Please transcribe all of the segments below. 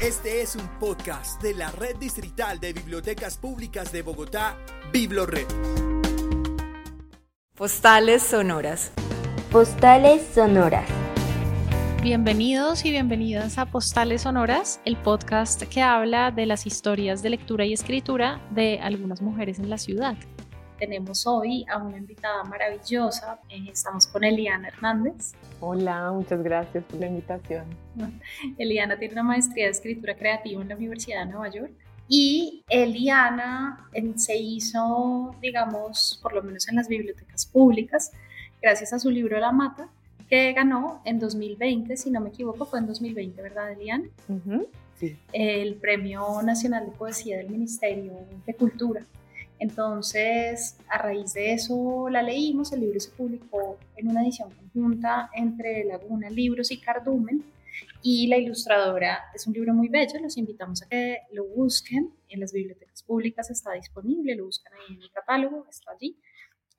Este es un podcast de la Red Distrital de Bibliotecas Públicas de Bogotá, BibloRed. Postales sonoras. Postales sonoras. Bienvenidos y bienvenidas a Postales Sonoras, el podcast que habla de las historias de lectura y escritura de algunas mujeres en la ciudad. Tenemos hoy a una invitada maravillosa, eh, estamos con Eliana Hernández. Hola, muchas gracias por la invitación. Eliana tiene una maestría de escritura creativa en la Universidad de Nueva York y Eliana se hizo, digamos, por lo menos en las bibliotecas públicas, gracias a su libro La Mata, que ganó en 2020, si no me equivoco, fue en 2020, ¿verdad, Eliana? Sí. El Premio Nacional de Poesía del Ministerio de Cultura. Entonces, a raíz de eso la leímos, el libro se publicó en una edición conjunta entre Laguna Libros y Cardumen y la ilustradora es un libro muy bello, los invitamos a que lo busquen en las bibliotecas públicas, está disponible, lo buscan ahí en el catálogo, está allí.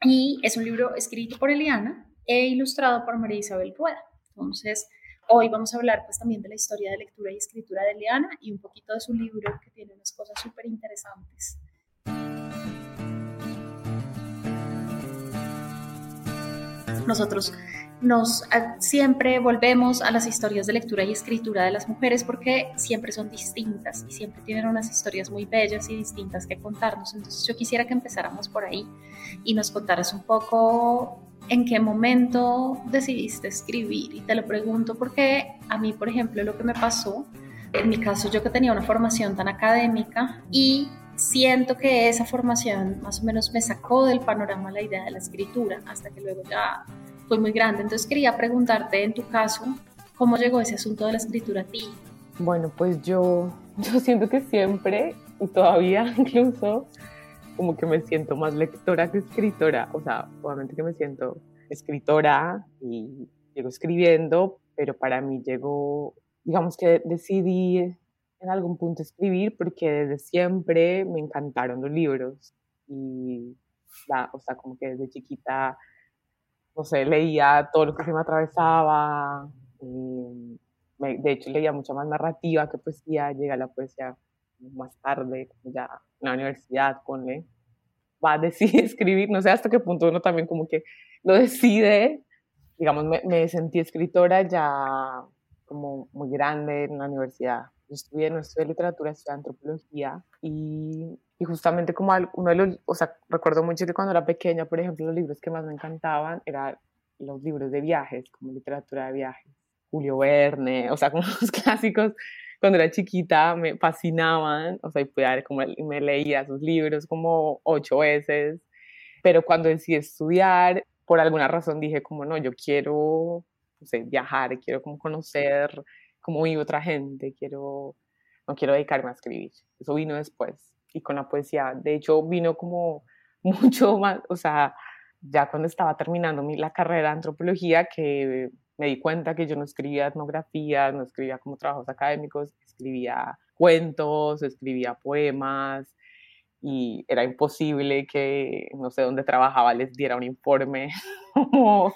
Y es un libro escrito por Eliana e ilustrado por María Isabel Rueda. Entonces, hoy vamos a hablar pues también de la historia de lectura y escritura de Eliana y un poquito de su libro que tiene unas cosas súper interesantes. Nosotros nos siempre volvemos a las historias de lectura y escritura de las mujeres porque siempre son distintas y siempre tienen unas historias muy bellas y distintas que contarnos. Entonces yo quisiera que empezáramos por ahí y nos contaras un poco en qué momento decidiste escribir. Y te lo pregunto porque a mí, por ejemplo, lo que me pasó, en mi caso yo que tenía una formación tan académica y siento que esa formación más o menos me sacó del panorama la idea de la escritura hasta que luego ya fue muy grande. Entonces quería preguntarte en tu caso, ¿cómo llegó ese asunto de la escritura a ti? Bueno, pues yo, yo siento que siempre y todavía incluso como que me siento más lectora que escritora. O sea, obviamente que me siento escritora y llego escribiendo, pero para mí llegó, digamos que decidí en algún punto escribir porque desde siempre me encantaron los libros. Y, o sea, como que desde chiquita, no sé, leía todo lo que se me atravesaba, de hecho leía mucha más narrativa que poesía, llega la poesía más tarde, ya en la universidad, ponle, va a decidir escribir, no sé hasta qué punto uno también como que lo decide, digamos, me, me sentí escritora ya como muy grande en la universidad, yo estudié, no estudié literatura, estudié antropología y, y justamente como uno de los, o sea, recuerdo mucho que cuando era pequeña, por ejemplo, los libros que más me encantaban eran los libros de viajes, como literatura de viajes, Julio Verne, o sea, como los clásicos cuando era chiquita me fascinaban, o sea, y como me leía sus libros como ocho veces, pero cuando decidí estudiar, por alguna razón dije como no, yo quiero, no sé, viajar, quiero como conocer cómo vive otra gente, quiero, no quiero dedicarme a escribir. Eso vino después y con la poesía. De hecho, vino como mucho más, o sea, ya cuando estaba terminando mi, la carrera de antropología, que me di cuenta que yo no escribía etnografías, no escribía como trabajos académicos, escribía cuentos, escribía poemas y era imposible que no sé dónde trabajaba les diera un informe como,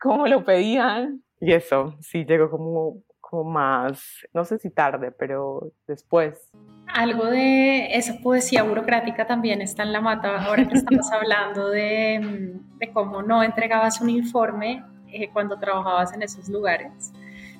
como lo pedían. Y eso, sí, llegó como como más, no sé si tarde, pero después. Algo de esa poesía burocrática también está en la mata, ahora que estamos hablando de, de, cómo no entregabas un informe eh, cuando trabajabas en esos lugares.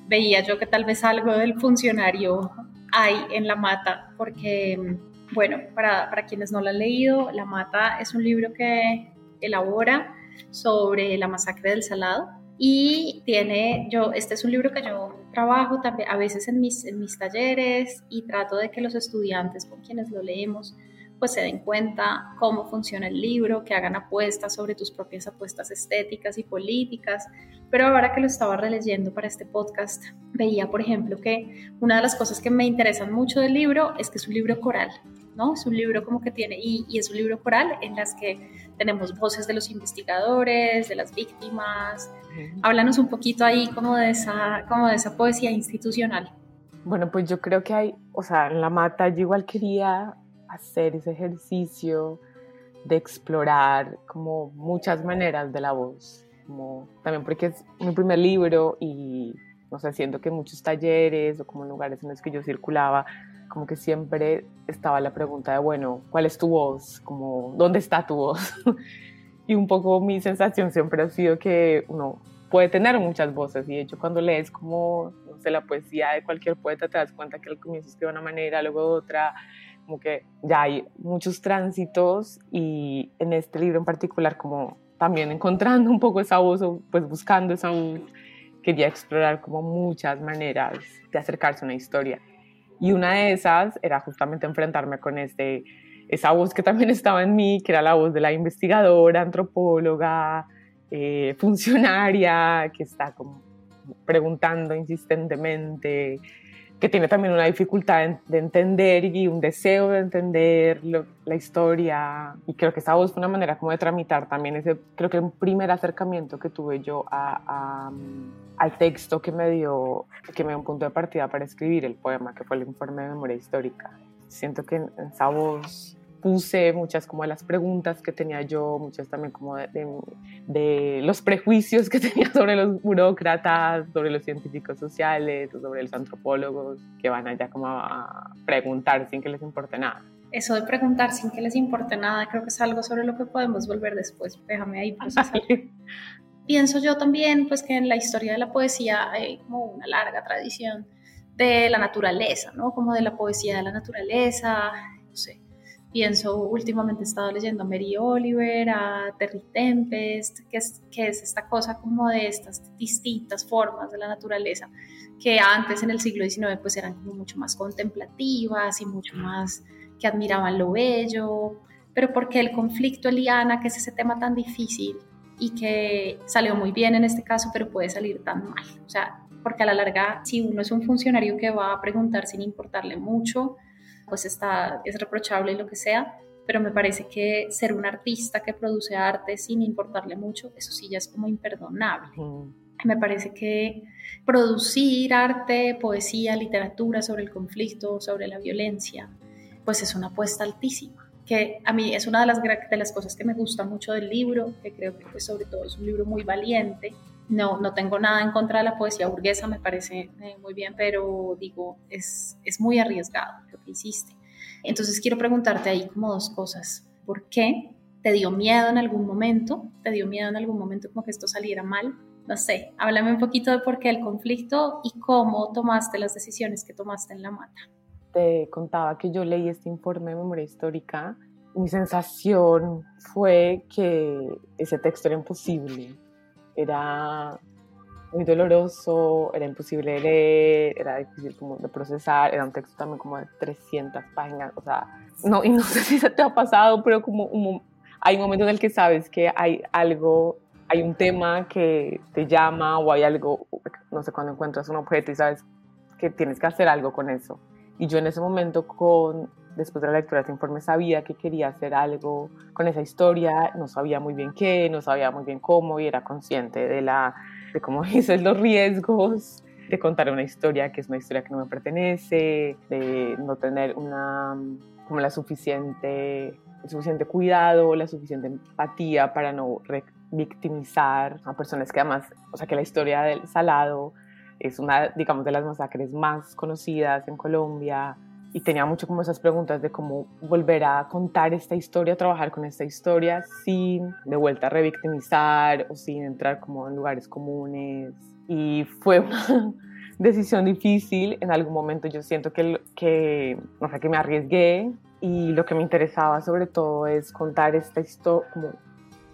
Veía yo que tal vez algo del funcionario hay en La Mata, porque, bueno, para, para quienes no lo han leído, La Mata es un libro que elabora sobre la masacre del Salado, y tiene, yo, este es un libro que yo trabajo también a veces en mis, en mis talleres y trato de que los estudiantes con quienes lo leemos pues se den cuenta cómo funciona el libro, que hagan apuestas sobre tus propias apuestas estéticas y políticas. Pero ahora que lo estaba releyendo para este podcast, veía, por ejemplo, que una de las cosas que me interesan mucho del libro es que es un libro coral, ¿no? Es un libro como que tiene, y, y es un libro coral en las que tenemos voces de los investigadores, de las víctimas. Háblanos un poquito ahí como de esa, como de esa poesía institucional. Bueno, pues yo creo que hay, o sea, en la mata yo igual quería hacer ese ejercicio de explorar como muchas maneras de la voz, como también porque es mi primer libro y no sé, siento que muchos talleres o como lugares en los que yo circulaba, como que siempre estaba la pregunta de, bueno, ¿cuál es tu voz? Como, ¿dónde está tu voz? y un poco mi sensación siempre ha sido que uno puede tener muchas voces y de hecho cuando lees como, no sé, la poesía de cualquier poeta te das cuenta que al comienzo escribe de una manera, luego de otra, como que ya hay muchos tránsitos y en este libro en particular como también encontrando un poco esa voz o pues buscando esa voz, quería explorar como muchas maneras de acercarse a una historia. Y una de esas era justamente enfrentarme con este, esa voz que también estaba en mí, que era la voz de la investigadora, antropóloga, eh, funcionaria, que está preguntando insistentemente, que tiene también una dificultad de entender y un deseo de entender la historia. Y creo que esa voz fue una manera como de tramitar también ese, creo que un primer acercamiento que tuve yo a, al texto que me dio, que me dio un punto de partida para escribir el poema, que fue el informe de memoria histórica. Siento que en esa voz puse muchas como de las preguntas que tenía yo, muchas también como de, los prejuicios que tenía sobre los burócratas, sobre los científicos sociales, sobre los antropólogos que van allá como a preguntar sin que les importe nada. Eso de preguntar sin que les importe nada, creo que es algo sobre lo que podemos volver después. Déjame ahí procesar. Pienso yo también, pues que en la historia de la poesía hay como una larga tradición de la naturaleza, ¿no? Como de la poesía de la naturaleza, no sé, Pienso, últimamente he estado leyendo a Mary Oliver, a Terry Tempest, que es, que es esta cosa como de estas distintas formas de la naturaleza, que antes en el siglo XIX pues eran como mucho más contemplativas y mucho más que admiraban lo bello, pero porque el conflicto Eliana, que es ese tema tan difícil y que salió muy bien en este caso, pero puede salir tan mal. O sea, porque a la larga, si uno es un funcionario que va a preguntar sin importarle mucho, pues está, es reprochable y lo que sea, pero me parece que ser un artista que produce arte sin importarle mucho, eso sí ya es como imperdonable. Me parece que producir arte, poesía, literatura sobre el conflicto, sobre la violencia, pues es una apuesta altísima que a mí es una de las, de las cosas que me gusta mucho del libro, que creo que pues, sobre todo es un libro muy valiente. No, no tengo nada en contra de la poesía burguesa, me parece eh, muy bien, pero digo, es, es muy arriesgado lo que hiciste. Entonces quiero preguntarte ahí como dos cosas. ¿Por qué? ¿Te dio miedo en algún momento? ¿Te dio miedo en algún momento como que esto saliera mal? No sé, háblame un poquito de por qué el conflicto y cómo tomaste las decisiones que tomaste en la mata te contaba que yo leí este informe de memoria histórica, mi sensación fue que ese texto era imposible. Era muy doloroso, era imposible de leer, era difícil como de procesar, era un texto también como de 300 páginas, o sea, no, y no sé si te ha pasado, pero como hay un momento en el que sabes que hay algo, hay un tema que te llama o hay algo, no sé, cuando encuentras un objeto y sabes que tienes que hacer algo con eso. Y yo en ese momento, con, después de la lectura de este informe, sabía que quería hacer algo con esa historia, no sabía muy bien qué, no sabía muy bien cómo y era consciente de, la, de cómo dices, los riesgos de contar una historia que es una historia que no me pertenece, de no tener una, como la suficiente, el suficiente cuidado, la suficiente empatía para no victimizar a personas que además, o sea, que la historia del Salado es una, digamos, de las masacres más conocidas en Colombia y tenía mucho como esas preguntas de cómo volver a contar esta historia, trabajar con esta historia sin de vuelta revictimizar o sin entrar como en lugares comunes. Y fue una decisión difícil. En algún momento yo siento que, que, no sé, que me arriesgué y lo que me interesaba sobre todo es contar esta historia, como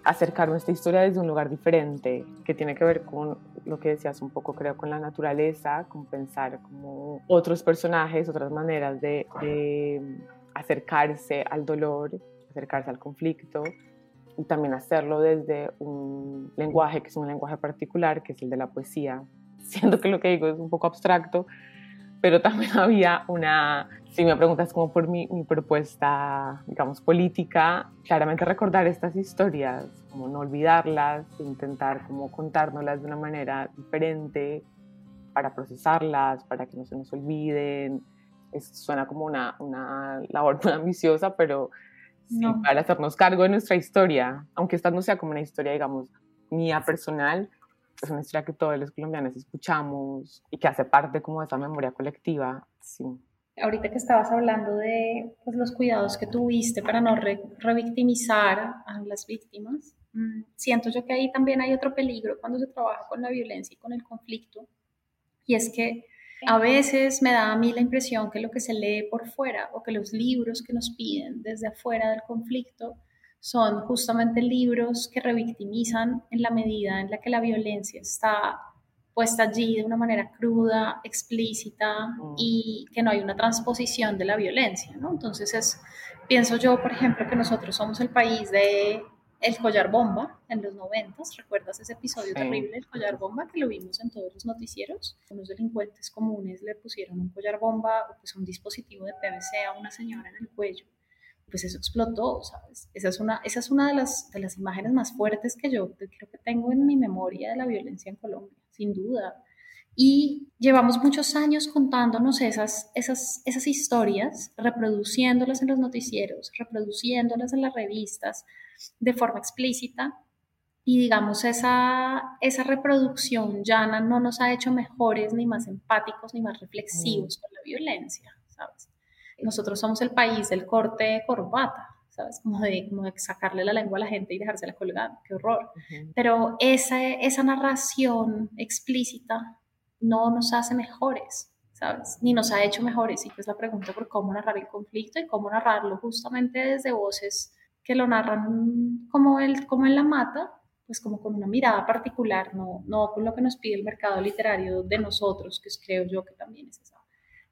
acercarme a esta historia desde un lugar diferente, que tiene que ver con lo que decías un poco, creo, con la naturaleza, con pensar como otros personajes, otras maneras de, acercarse al dolor, acercarse al conflicto y también hacerlo desde un lenguaje que es un lenguaje particular, que es el de la poesía. Siento que lo que digo es un poco abstracto, pero también había una, si me preguntas como por mi, mi, propuesta, digamos, política, claramente recordar estas historias, como no olvidarlas, intentar como contárnoslas de una manera diferente para procesarlas, para que no se nos olviden. Eso suena como una, una labor muy ambiciosa, pero sí, para hacernos cargo de nuestra historia, aunque esta no sea como una historia, digamos, mía personal, es una historia que todos los colombianos escuchamos y que hace parte como de esa memoria colectiva, sí. Ahorita que estabas hablando de pues, los cuidados que tuviste para no revictimizar a las víctimas, mm, siento yo que ahí también hay otro peligro cuando se trabaja con la violencia y con el conflicto, y es que a veces me da a mí la impresión que lo que se lee por fuera o que los libros que nos piden desde afuera del conflicto son justamente libros que revictimizan en la medida en la que la violencia está puesta allí de una manera cruda, explícita mm. y que no hay una transposición de la violencia, ¿no? Entonces es, pienso yo, por ejemplo, que nosotros somos el país de el collar bomba en los noventas, ¿recuerdas ese episodio terrible del collar bomba que lo vimos en todos los noticieros? Unos delincuentes comunes le pusieron un collar bomba o pues un dispositivo de PVC a una señora en el cuello pues eso explotó, ¿sabes? Esa es una, esa es una de, las, de las imágenes más fuertes que yo creo que tengo en mi memoria de la violencia en Colombia, sin duda. Y llevamos muchos años contándonos esas, esas, esas historias, reproduciéndolas en los noticieros, reproduciéndolas en las revistas de forma explícita. Y digamos, esa, esa reproducción llana no nos ha hecho mejores, ni más empáticos, ni más reflexivos mm. con la violencia, ¿sabes? Nosotros somos el país del corte de corbata, ¿sabes? Como de, como de sacarle la lengua a la gente y dejársela colgada, qué horror. Pero esa, esa narración explícita no nos hace mejores, ¿sabes? Ni nos ha hecho mejores. Y pues la pregunta por cómo narrar el conflicto y cómo narrarlo justamente desde voces que lo narran como, el, como en la mata, pues como con una mirada particular, no, no con lo que nos pide el mercado literario de nosotros, que creo yo que también es esa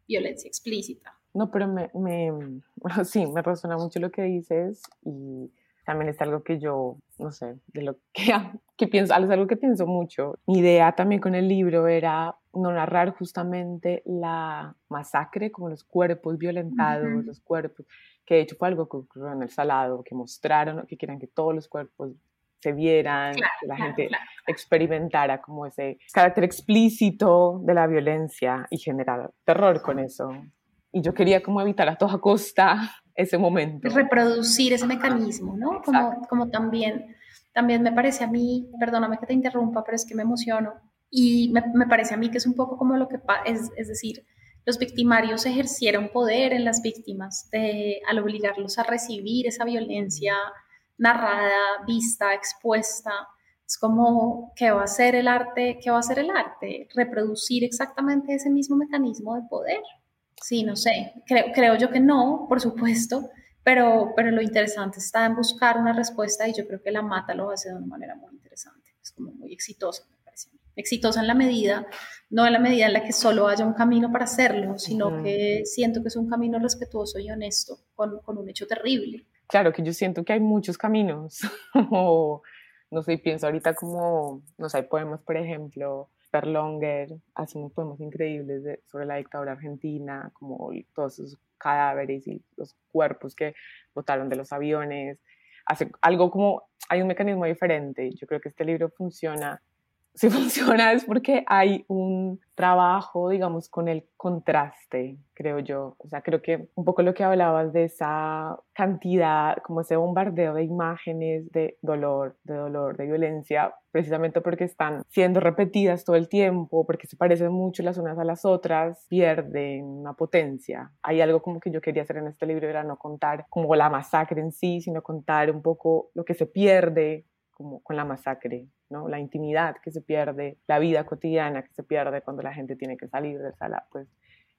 violencia explícita. No, pero me, me, sí, me resuena mucho lo que dices y también es algo que yo, no sé, de lo que, que pienso, es algo que pienso mucho. Mi idea también con el libro era no narrar justamente la masacre, como los cuerpos violentados, los cuerpos, que de hecho fue algo que ocurrió en el Salado, que mostraron, que quieran que todos los cuerpos se vieran, que la gente experimentara como ese carácter explícito de la violencia y generar terror con eso y yo quería como evitar a toda costa ese momento. Reproducir ese mecanismo, ¿no? Como, como también, también me parece a mí, perdóname que te interrumpa, pero es que me emociono, y me, me parece a mí que es un poco como lo que es, es decir, los victimarios ejercieron poder en las víctimas de, al obligarlos a recibir esa violencia narrada, vista, expuesta. Es como, ¿qué va a hacer el arte? ¿Qué va a hacer el arte? Reproducir exactamente ese mismo mecanismo de poder. Sí, no sé, creo, creo yo que no, por supuesto, pero, pero lo interesante está en buscar una respuesta y yo creo que la mata lo hace de una manera muy interesante, es como muy exitosa, me parece. Exitosa en la medida, no en la medida en la que solo haya un camino para hacerlo, sino que siento que es un camino respetuoso y honesto con, con un hecho terrible. Claro, que yo siento que hay muchos caminos, no sé, pienso ahorita como, no sé, hay poemas, por ejemplo, Longer, hace unos poemas increíbles sobre la dictadura argentina, como todos esos cadáveres y los cuerpos que botaron de los aviones. Hace algo como, hay un mecanismo diferente. Yo creo que este libro funciona si funciona es porque hay un trabajo, digamos, con el contraste, creo yo. O sea, creo que un poco lo que hablabas de esa cantidad, como ese bombardeo de imágenes de dolor, de dolor, de violencia, precisamente porque están siendo repetidas todo el tiempo, porque se parecen mucho las unas a las otras, pierden una potencia. Hay algo como que yo quería hacer en este libro, era no contar como la masacre en sí, sino contar un poco lo que se pierde como con la masacre, ¿no? La intimidad que se pierde, la vida cotidiana que se pierde cuando la gente tiene que salir de sala, pues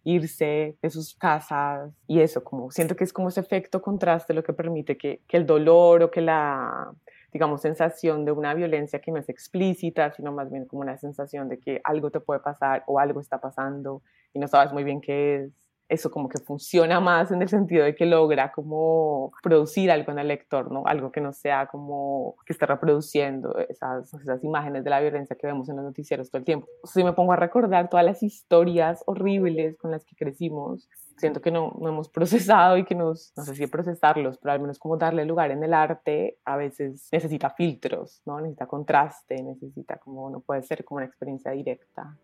irse de sus casas y eso, como siento que es como ese efecto contraste lo que permite que, que el dolor o que la, digamos, sensación de una violencia que no es explícita, sino más bien como una sensación de que algo te puede pasar o algo está pasando y no sabes muy bien qué es eso como que funciona más en el sentido de que logra como producir algo en el lector, ¿no? Algo que no sea como que esté reproduciendo esas, esas imágenes de la violencia que vemos en los noticieros todo el tiempo. Si me pongo a recordar todas las historias horribles con las que crecimos, siento que no, no hemos procesado y que nos, no sé si procesarlos, pero al menos como darle lugar en el arte, a veces necesita filtros, ¿no? Necesita contraste, necesita como, no puede ser como una experiencia directa.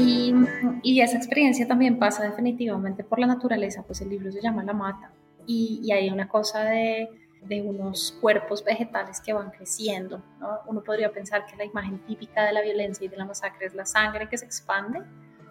Y, esa experiencia también pasa definitivamente por la naturaleza, pues el libro se llama La Mata y, hay una cosa de unos cuerpos vegetales que van creciendo. Uno podría pensar que la imagen típica de la violencia y de la masacre es la sangre que se expande,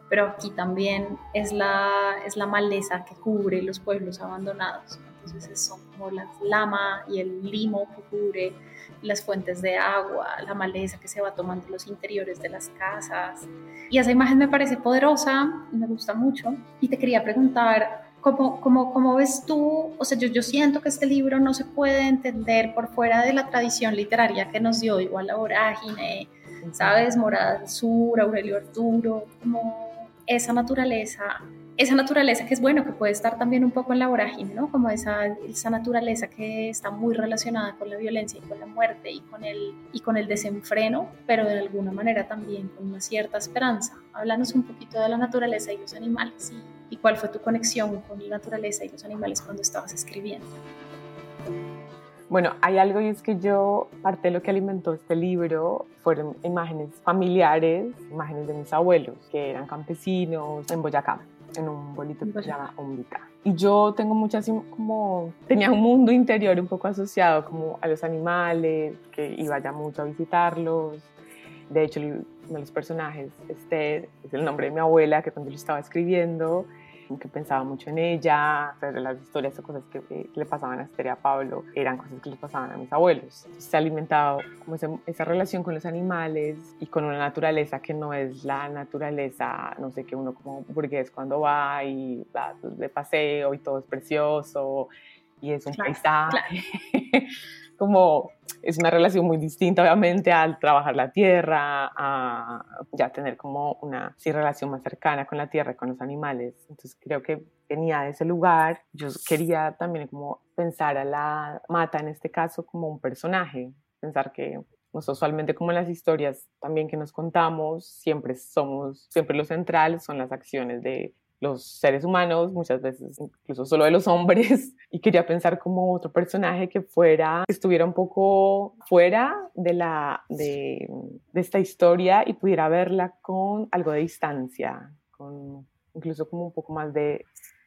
pero aquí también es la maleza que cubre los pueblos abandonados. Entonces son como la lama y el limo que cubre las fuentes de agua, la maleza que se va tomando los interiores de las casas. Y esa imagen me parece poderosa y me gusta mucho. Y te quería preguntar, ¿cómo, cómo, cómo ves tú? O sea, yo, yo siento que este libro no se puede entender por fuera de la tradición literaria que nos dio igual la vorágine, ¿sabes? Morada del Sur, Aurelio Arturo, como esa naturaleza esa naturaleza que es bueno, que puede estar también un poco en la vorágine, ¿no? Como esa, esa naturaleza que está muy relacionada con la violencia y con la muerte y con, el, y con el desenfreno, pero de alguna manera también con una cierta esperanza. Háblanos un poquito de la naturaleza y los animales y, y cuál fue tu conexión con la naturaleza y los animales cuando estabas escribiendo. Bueno, hay algo y es que yo, parte de lo que alimentó este libro fueron imágenes familiares, imágenes de mis abuelos, que eran campesinos en Boyacá en un bolito que se llama Omnica. Y yo tengo muchas, como, tenía un mundo interior un poco asociado como a los animales, que iba ya mucho a visitarlos. De hecho, uno de los personajes, Esther, es el nombre de mi abuela, que cuando lo estaba escribiendo, que pensaba mucho en ella, pero las historias o cosas que, le pasaban a Esther y a Pablo eran cosas que le pasaban a mis abuelos. se ha alimentado como esa relación con los animales y con una naturaleza que no es la naturaleza, no sé, que uno como burgués cuando va y va de paseo y todo es precioso y es un paisaje. como es una relación muy distinta, obviamente, al trabajar la tierra, a ya tener como una sí, relación más cercana con la tierra con los animales. Entonces creo que venía de ese lugar. Yo quería también como pensar a la mata, en este caso, como un personaje, pensar que pues, usualmente como en las historias también que nos contamos, siempre somos, siempre lo central son las acciones de los seres humanos, muchas veces incluso solo de los hombres, y quería pensar como otro personaje que fuera, que estuviera un poco fuera de, la, de, de esta historia y pudiera verla con algo de distancia, con incluso como un poco más de,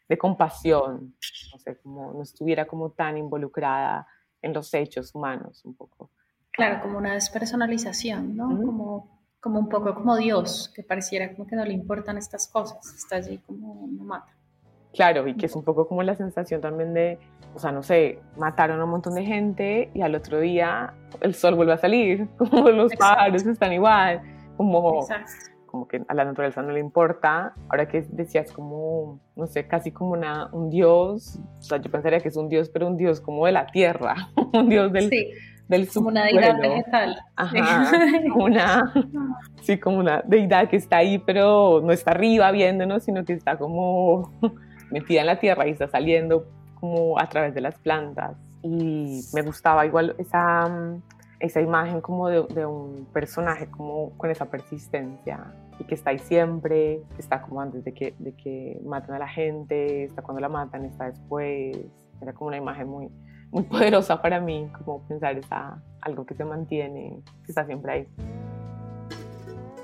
de compasión, no sé, como no estuviera como tan involucrada en los hechos humanos un poco. Claro, como una despersonalización, ¿no? Como como un poco como Dios, que pareciera como que no le importan estas cosas, está allí como una mata. Claro, y que es un poco como la sensación también de, o sea, no sé, mataron a un montón de gente y al otro día el sol vuelve a salir, como los pájaros están igual, como, como que a la naturaleza no le importa. Ahora que decías como, no sé, casi como una, un dios, o sea, yo pensaría que es un dios, pero un dios como de la tierra, un dios del, sí como una deidad vegetal. Ajá, una, sí, como una deidad que está ahí, pero no está arriba viéndonos, sino que está como metida en la tierra y está saliendo como a través de las plantas. Y me gustaba igual esa, esa imagen como de, de un personaje como con esa persistencia y que está ahí siempre, que está como antes de que, de que maten a la gente, está cuando la matan, está después. Era como una imagen muy, muy poderosa para mí, como pensar esa, algo que se mantiene, que está siempre ahí.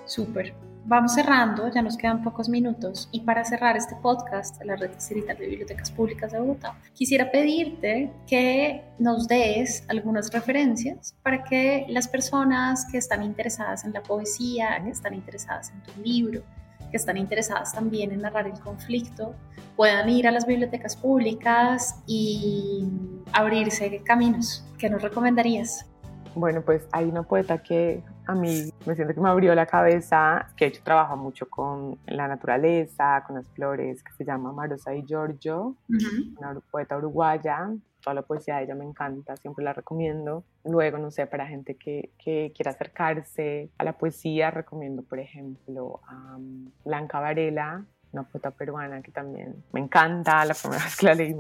Súper. Vamos cerrando, ya nos quedan pocos minutos. Y para cerrar este podcast, la Red Distrital de Bibliotecas Públicas de Bogotá, quisiera pedirte que nos des algunas referencias para que las personas que están interesadas en la poesía, que están interesadas en tu libro, que están interesadas también en narrar el conflicto puedan ir a las bibliotecas públicas y abrirse caminos. ¿Qué nos recomendarías? Bueno, pues hay una poeta que a mí me siento que me abrió la cabeza, que de hecho trabaja mucho con la naturaleza, con las flores, que se llama Marosa Di Giorgio, una poeta uruguaya. Toda la poesía de ella me encanta, siempre la recomiendo. Luego, no sé, para gente que, que quiera acercarse a la poesía, recomiendo, por ejemplo, a Blanca Varela, una poeta peruana que también me encanta. La primera vez que la leí,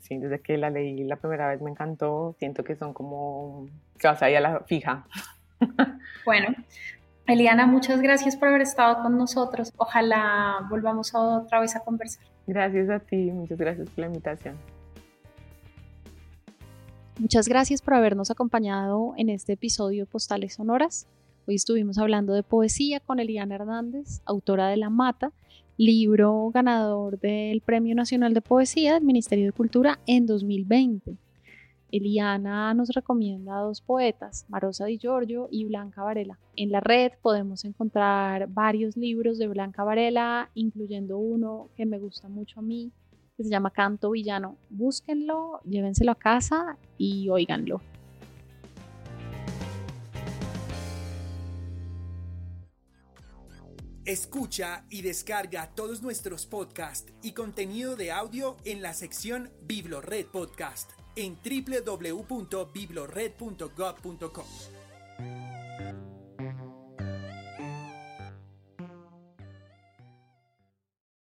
sí, desde que la leí la primera vez me encantó. Siento que son como que vas ahí a la fija. Bueno, Eliana, muchas gracias por haber estado con nosotros. Ojalá volvamos otra vez a conversar. Gracias a ti, muchas gracias por la invitación. Muchas gracias por habernos acompañado en este episodio Postales Sonoras. Hoy estuvimos hablando de poesía con Eliana Hernández, autora de La Mata, libro ganador del Premio Nacional de Poesía del Ministerio de Cultura en 2020. Eliana nos recomienda dos poetas, Marosa Di Giorgio y Blanca Varela. En la red podemos encontrar varios libros de Blanca Varela, incluyendo uno que me gusta mucho a mí, que se llama Canto Villano. Búsquenlo, llévenselo a casa y óiganlo. Escucha y descarga todos nuestros podcasts y contenido de audio en la sección Biblored Podcast en www.biblored.gov.com.